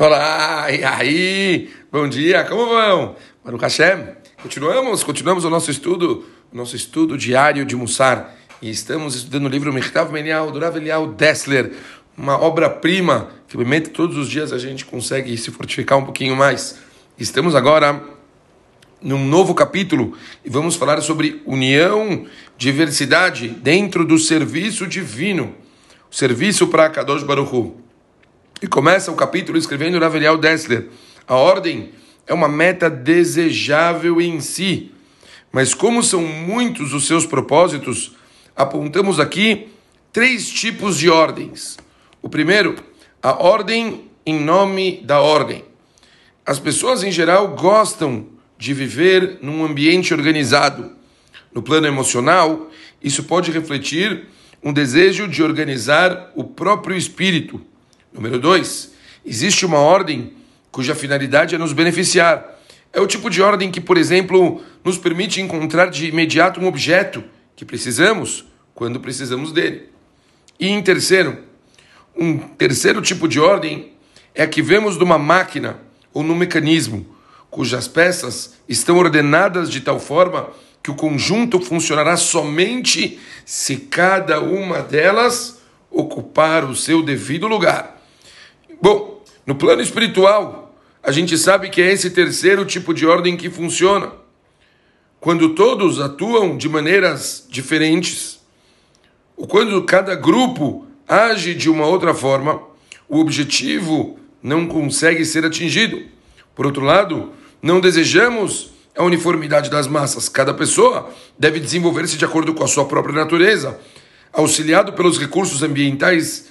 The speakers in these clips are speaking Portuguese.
Olá, e aí? Bom dia, como vão? Baruch Hashem, continuamos, continuamos o nosso estudo, o nosso estudo diário de Mussar. E estamos estudando o livro Mechtav Menial, do Rav Elial Dessler, uma obra-prima que, obviamente, todos os dias a gente consegue se fortificar um pouquinho mais. Estamos agora num novo capítulo e vamos falar sobre união, diversidade dentro do serviço divino, o serviço para Kadosh Baruch Hu. E começa o capítulo escrevendo Ravelial Dessler. A ordem é uma meta desejável em si, mas como são muitos os seus propósitos, apontamos aqui três tipos de ordens. O primeiro, a ordem em nome da ordem. As pessoas em geral gostam de viver num ambiente organizado. No plano emocional, isso pode refletir um desejo de organizar o próprio espírito Número dois, existe uma ordem cuja finalidade é nos beneficiar. É o tipo de ordem que, por exemplo, nos permite encontrar de imediato um objeto que precisamos quando precisamos dele. E em terceiro, um terceiro tipo de ordem é a que vemos numa máquina ou num mecanismo, cujas peças estão ordenadas de tal forma que o conjunto funcionará somente se cada uma delas ocupar o seu devido lugar. Bom, no plano espiritual, a gente sabe que é esse terceiro tipo de ordem que funciona. Quando todos atuam de maneiras diferentes, ou quando cada grupo age de uma outra forma, o objetivo não consegue ser atingido. Por outro lado, não desejamos a uniformidade das massas. Cada pessoa deve desenvolver-se de acordo com a sua própria natureza, auxiliado pelos recursos ambientais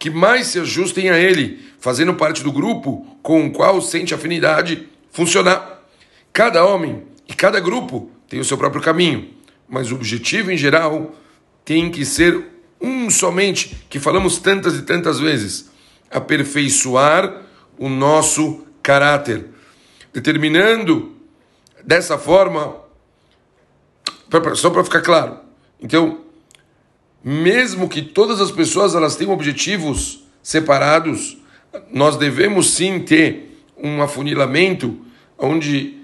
que mais se ajustem a ele, fazendo parte do grupo com o qual sente afinidade funcionar. Cada homem e cada grupo tem o seu próprio caminho, mas o objetivo em geral tem que ser um somente, que falamos tantas e tantas vezes: aperfeiçoar o nosso caráter, determinando dessa forma, só para ficar claro. Então, mesmo que todas as pessoas elas tenham objetivos separados, nós devemos sim ter um afunilamento onde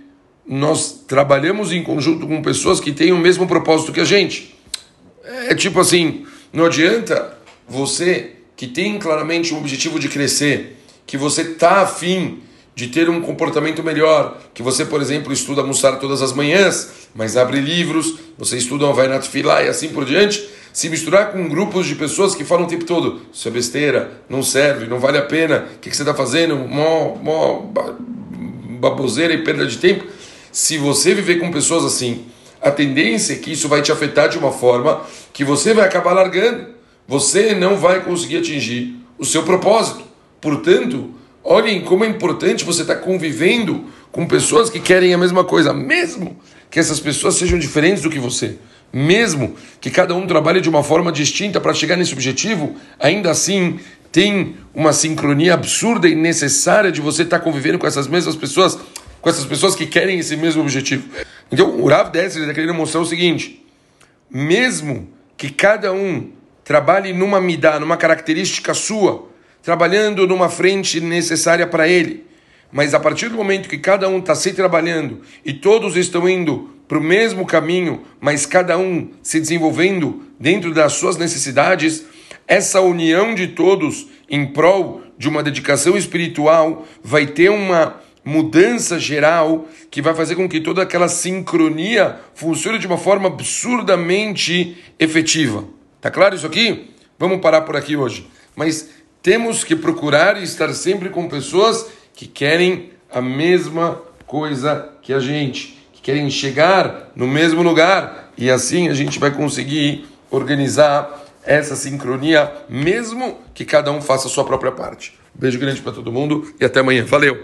nós trabalhamos em conjunto com pessoas que têm o mesmo propósito que a gente. É tipo assim, não adianta você que tem claramente um objetivo de crescer, que você está afim de ter um comportamento melhor, que você, por exemplo, estuda almoçar todas as manhãs, mas abre livros, você estuda uma vai na e assim por diante, se misturar com grupos de pessoas que falam o tempo todo, isso é besteira, não serve, não vale a pena, o que, que você está fazendo, mó, mó baboseira e perda de tempo. Se você viver com pessoas assim, a tendência é que isso vai te afetar de uma forma que você vai acabar largando. Você não vai conseguir atingir o seu propósito. Portanto, olhem como é importante você estar tá convivendo com pessoas que querem a mesma coisa, mesmo que essas pessoas sejam diferentes do que você mesmo que cada um trabalhe de uma forma distinta para chegar nesse objetivo, ainda assim tem uma sincronia absurda e necessária de você estar convivendo com essas mesmas pessoas, com essas pessoas que querem esse mesmo objetivo. Então, o Rav Dessler está querendo mostrar o seguinte: mesmo que cada um trabalhe numa midá, numa característica sua, trabalhando numa frente necessária para ele, mas a partir do momento que cada um está se trabalhando e todos estão indo para o mesmo caminho, mas cada um se desenvolvendo dentro das suas necessidades, essa união de todos em prol de uma dedicação espiritual vai ter uma mudança geral que vai fazer com que toda aquela sincronia funcione de uma forma absurdamente efetiva. Tá claro isso aqui? Vamos parar por aqui hoje. Mas temos que procurar estar sempre com pessoas que querem a mesma coisa que a gente querem chegar no mesmo lugar e assim a gente vai conseguir organizar essa sincronia, mesmo que cada um faça a sua própria parte. Beijo grande para todo mundo e até amanhã. Valeu!